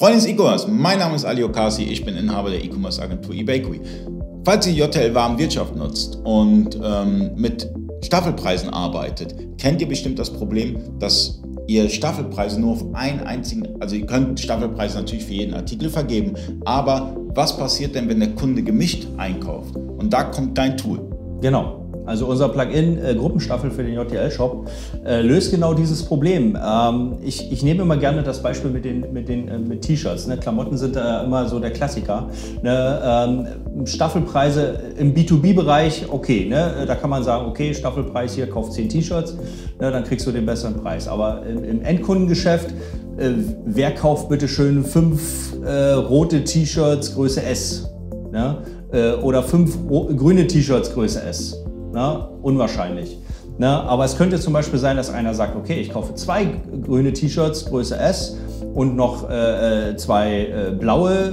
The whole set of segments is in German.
Freunde des E-Commerce, mein Name ist Ali Okasi, ich bin Inhaber der E-Commerce Agentur eBakery. Falls ihr JTL Warenwirtschaft nutzt und ähm, mit Staffelpreisen arbeitet, kennt ihr bestimmt das Problem, dass ihr Staffelpreise nur auf einen einzigen, also ihr könnt Staffelpreise natürlich für jeden Artikel vergeben, aber was passiert denn, wenn der Kunde gemischt einkauft? Und da kommt dein Tool. Genau. Also unser Plugin äh, Gruppenstaffel für den JTL-Shop äh, löst genau dieses Problem. Ähm, ich, ich nehme immer gerne das Beispiel mit den mit den äh, mit T-Shirts. Ne? Klamotten sind äh, immer so der Klassiker. Ne? Ähm, Staffelpreise im B2B-Bereich, okay, ne? da kann man sagen, okay, Staffelpreis hier, kauf 10 T-Shirts, ne? dann kriegst du den besseren Preis. Aber im, im Endkundengeschäft, äh, wer kauft bitte schön fünf äh, rote T-Shirts Größe S? Ne? oder fünf grüne T-Shirts Größe S. Na, unwahrscheinlich. Na, aber es könnte zum Beispiel sein, dass einer sagt, okay, ich kaufe zwei grüne T-Shirts Größe S und noch äh, äh zwei äh, blaue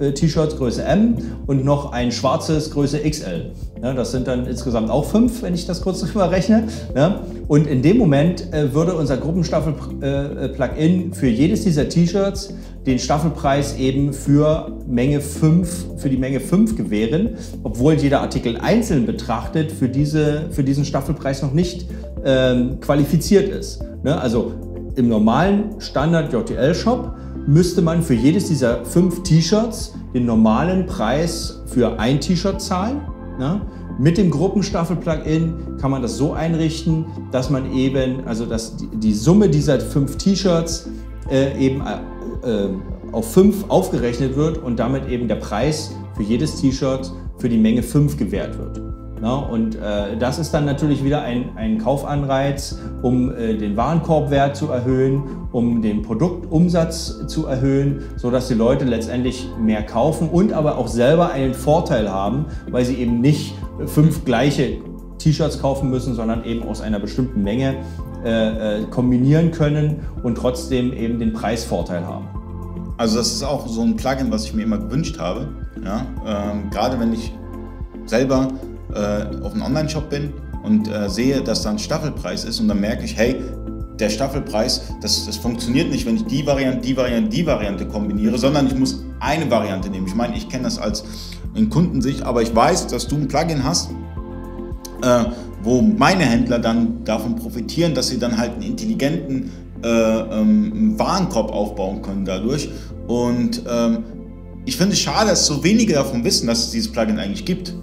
äh, T-Shirts Größe M und noch ein schwarzes Größe XL. Ja, das sind dann insgesamt auch fünf, wenn ich das kurz drüber rechne. Ja, und in dem Moment äh, würde unser Gruppenstaffel-Plugin äh, für jedes dieser T-Shirts den Staffelpreis eben für Menge 5, für die Menge 5 gewähren, obwohl jeder Artikel einzeln betrachtet für, diese, für diesen Staffelpreis noch nicht ähm, qualifiziert ist. Ne? Also im normalen Standard JTL-Shop müsste man für jedes dieser fünf T-Shirts den normalen Preis für ein T-Shirt zahlen. Ne? Mit dem Gruppenstaffel-Plugin kann man das so einrichten, dass man eben, also dass die, die Summe dieser fünf T-Shirts äh, eben äh, auf fünf aufgerechnet wird und damit eben der Preis für jedes T-Shirt für die Menge 5 gewährt wird. Ja, und äh, das ist dann natürlich wieder ein, ein Kaufanreiz, um äh, den Warenkorbwert zu erhöhen, um den Produktumsatz zu erhöhen, sodass die Leute letztendlich mehr kaufen und aber auch selber einen Vorteil haben, weil sie eben nicht fünf gleiche T-Shirts kaufen müssen, sondern eben aus einer bestimmten Menge äh, äh kombinieren können und trotzdem eben den Preisvorteil haben. Also das ist auch so ein Plugin, was ich mir immer gewünscht habe. Ja? Ähm, gerade wenn ich selber äh, auf einem Online-Shop bin und äh, sehe, dass da ein Staffelpreis ist und dann merke ich, hey, der Staffelpreis, das, das funktioniert nicht, wenn ich die Variante, die Variante, die Variante kombiniere, sondern ich muss eine Variante nehmen. Ich meine, ich kenne das als in Kundensicht, aber ich weiß, dass du ein Plugin hast, äh, wo meine Händler dann davon profitieren, dass sie dann halt einen intelligenten äh, ähm, Warenkorb aufbauen können dadurch. Und ähm, ich finde es schade, dass so wenige davon wissen, dass es dieses Plugin eigentlich gibt.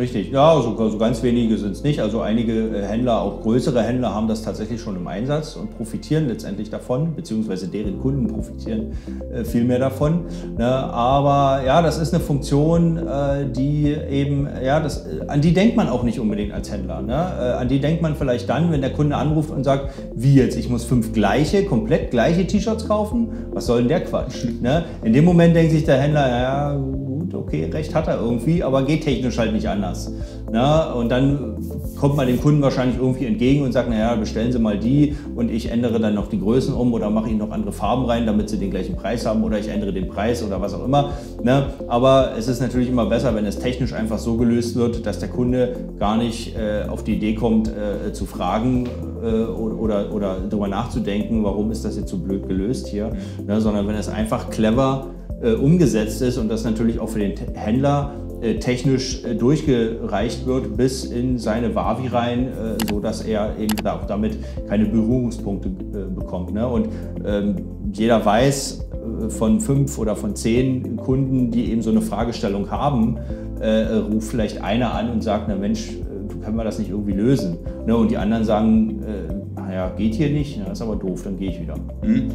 Richtig, ja, so, so ganz wenige sind es nicht. Also einige äh, Händler, auch größere Händler, haben das tatsächlich schon im Einsatz und profitieren letztendlich davon, beziehungsweise deren Kunden profitieren äh, viel mehr davon. Ne? Aber ja, das ist eine Funktion, äh, die eben, ja, das, äh, an die denkt man auch nicht unbedingt als Händler. Ne? Äh, an die denkt man vielleicht dann, wenn der Kunde anruft und sagt, wie jetzt, ich muss fünf gleiche, komplett gleiche T-Shirts kaufen? Was soll denn der Quatsch? Ne? In dem Moment denkt sich der Händler, ja, gut, okay, recht hat er irgendwie, aber geht technisch halt nicht anders. Na, und dann kommt man dem Kunden wahrscheinlich irgendwie entgegen und sagt, naja, bestellen Sie mal die und ich ändere dann noch die Größen um oder mache Ihnen noch andere Farben rein, damit Sie den gleichen Preis haben oder ich ändere den Preis oder was auch immer. Na, aber es ist natürlich immer besser, wenn es technisch einfach so gelöst wird, dass der Kunde gar nicht äh, auf die Idee kommt, äh, zu fragen äh, oder, oder darüber nachzudenken, warum ist das jetzt so blöd gelöst hier, na, sondern wenn es einfach clever äh, umgesetzt ist und das natürlich auch für den Händler äh, technisch äh, durchgereicht wird bis in seine Wavi rein, äh, so dass er eben auch damit keine Berührungspunkte bekommt. Ne? Und ähm, jeder weiß von fünf oder von zehn Kunden, die eben so eine Fragestellung haben, ruft vielleicht einer an und sagt, na Mensch, können wir das nicht irgendwie lösen? Ne? Und die anderen sagen, naja, geht hier nicht, das ist aber doof, dann gehe ich wieder. Mhm.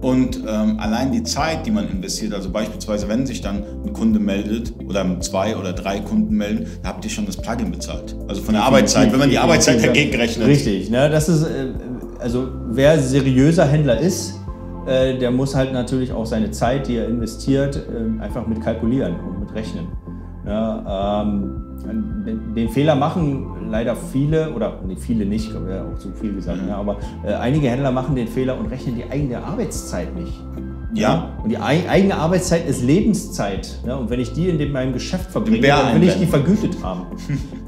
Und ähm, allein die Zeit, die man investiert, also beispielsweise, wenn sich dann ein Kunde meldet oder zwei oder drei Kunden melden, da habt ihr schon das Plugin bezahlt. Also von der Arbeitszeit, wenn man die Arbeitszeit dagegen rechnet. Richtig, ne? das ist, äh, also wer seriöser Händler ist, äh, der muss halt natürlich auch seine Zeit, die er investiert, äh, einfach mit kalkulieren und mit rechnen. Ja, ähm, den Fehler machen leider viele, oder nee, viele nicht, wäre auch zu viel gesagt, mhm. ja, aber äh, einige Händler machen den Fehler und rechnen die eigene Arbeitszeit nicht. Ja. ja. Und die eigene Arbeitszeit ist Lebenszeit. Ja? Und wenn ich die in dem, meinem Geschäft verbringe, dann will ich die vergütet haben.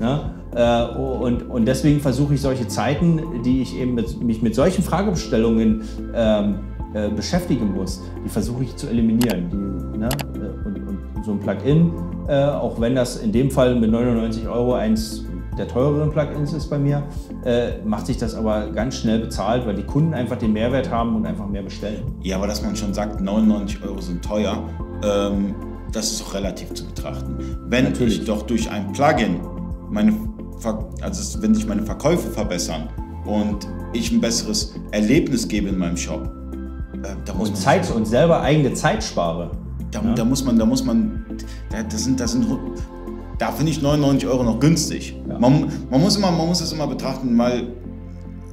ja? Äh, und, und deswegen versuche ich solche Zeiten, die ich eben mit, mich mit solchen Fragestellungen ähm, äh, beschäftigen muss, die versuche ich zu eliminieren. Die, ne? Äh, und, und, so ein Plugin, äh, auch wenn das in dem Fall mit 99 Euro eins der teureren Plugins ist bei mir, äh, macht sich das aber ganz schnell bezahlt, weil die Kunden einfach den Mehrwert haben und einfach mehr bestellen. Ja, aber dass man schon sagt, 99 Euro sind teuer, ähm, das ist auch relativ zu betrachten. Wenn Natürlich. ich doch durch ein Plugin meine, also wenn sich meine Verkäufe verbessern und ich ein besseres Erlebnis gebe in meinem Shop, äh, da muss und man Zeit und selber eigene Zeit spare. Da, ja? da muss man, da muss man, da, das sind, das sind da finde ich 99 Euro noch günstig. Ja. Man, man, muss immer, man muss es immer betrachten, weil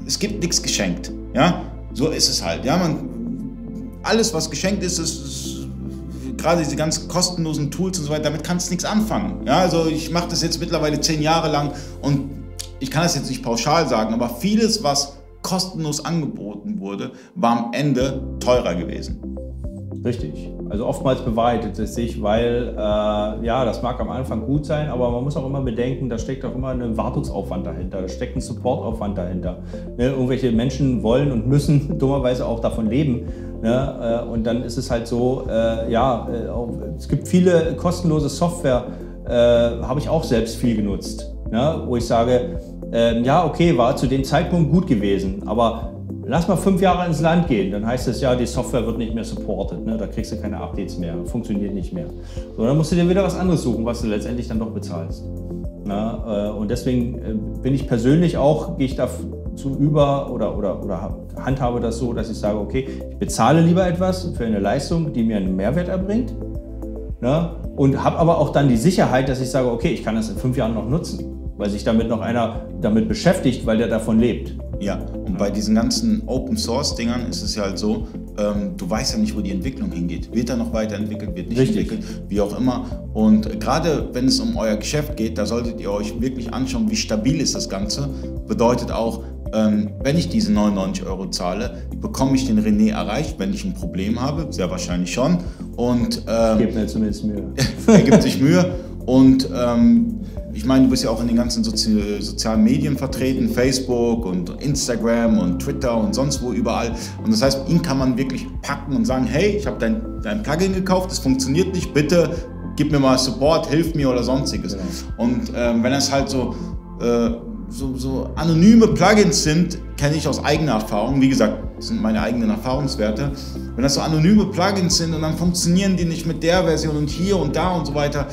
es gibt nichts geschenkt. Ja, so ist es halt. Ja, man, alles, was geschenkt ist, ist, ist gerade diese ganz kostenlosen Tools und so weiter, damit kannst du nichts anfangen. Ja, also ich mache das jetzt mittlerweile zehn Jahre lang und ich kann das jetzt nicht pauschal sagen, aber vieles, was kostenlos angeboten wurde, war am Ende teurer gewesen. Richtig. Also oftmals bewahrheitet es sich, weil äh, ja, das mag am Anfang gut sein, aber man muss auch immer bedenken, da steckt auch immer ein Wartungsaufwand dahinter, da steckt ein Supportaufwand dahinter. Ne? Irgendwelche Menschen wollen und müssen dummerweise auch davon leben. Ne? Äh, und dann ist es halt so, äh, ja, äh, auch, es gibt viele kostenlose Software, äh, habe ich auch selbst viel genutzt, ne? wo ich sage, ähm, ja, okay, war zu dem Zeitpunkt gut gewesen, aber Lass mal fünf Jahre ins Land gehen, dann heißt es ja, die Software wird nicht mehr supported, ne? da kriegst du keine Updates mehr, funktioniert nicht mehr. So, dann musst du dir wieder was anderes suchen, was du letztendlich dann doch bezahlst. Na, äh, und deswegen äh, bin ich persönlich auch, gehe ich dazu über oder, oder, oder handhabe das so, dass ich sage, okay, ich bezahle lieber etwas für eine Leistung, die mir einen Mehrwert erbringt. Na, und habe aber auch dann die Sicherheit, dass ich sage, okay, ich kann das in fünf Jahren noch nutzen, weil sich damit noch einer damit beschäftigt, weil der davon lebt. Ja, und bei diesen ganzen Open Source Dingern ist es ja halt so, ähm, du weißt ja nicht, wo die Entwicklung hingeht. Wird da noch weiterentwickelt, wird nicht Richtig. entwickelt, wie auch immer. Und gerade wenn es um euer Geschäft geht, da solltet ihr euch wirklich anschauen, wie stabil ist das Ganze. Bedeutet auch, ähm, wenn ich diese 99 Euro zahle, bekomme ich den René erreicht, wenn ich ein Problem habe, sehr wahrscheinlich schon. Und ähm, gibt mir zumindest Mühe. er gibt sich Mühe. Und ähm, ich meine, du bist ja auch in den ganzen Sozi sozialen Medien vertreten, Facebook und Instagram und Twitter und sonst wo überall. Und das heißt, ihn kann man wirklich packen und sagen, hey, ich habe dein, dein Plugin gekauft, das funktioniert nicht, bitte gib mir mal Support, hilf mir oder sonstiges. Genau. Und ähm, wenn es halt so, äh, so, so anonyme Plugins sind, kenne ich aus eigener Erfahrung, wie gesagt, das sind meine eigenen Erfahrungswerte. Wenn das so anonyme Plugins sind und dann funktionieren die nicht mit der Version und hier und da und so weiter,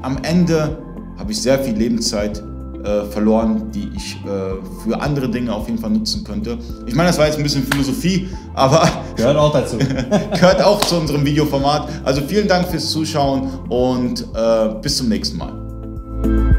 am Ende habe ich sehr viel Lebenszeit äh, verloren, die ich äh, für andere Dinge auf jeden Fall nutzen könnte. Ich meine, das war jetzt ein bisschen Philosophie, aber gehört auch dazu. gehört auch zu unserem Videoformat. Also vielen Dank fürs Zuschauen und äh, bis zum nächsten Mal.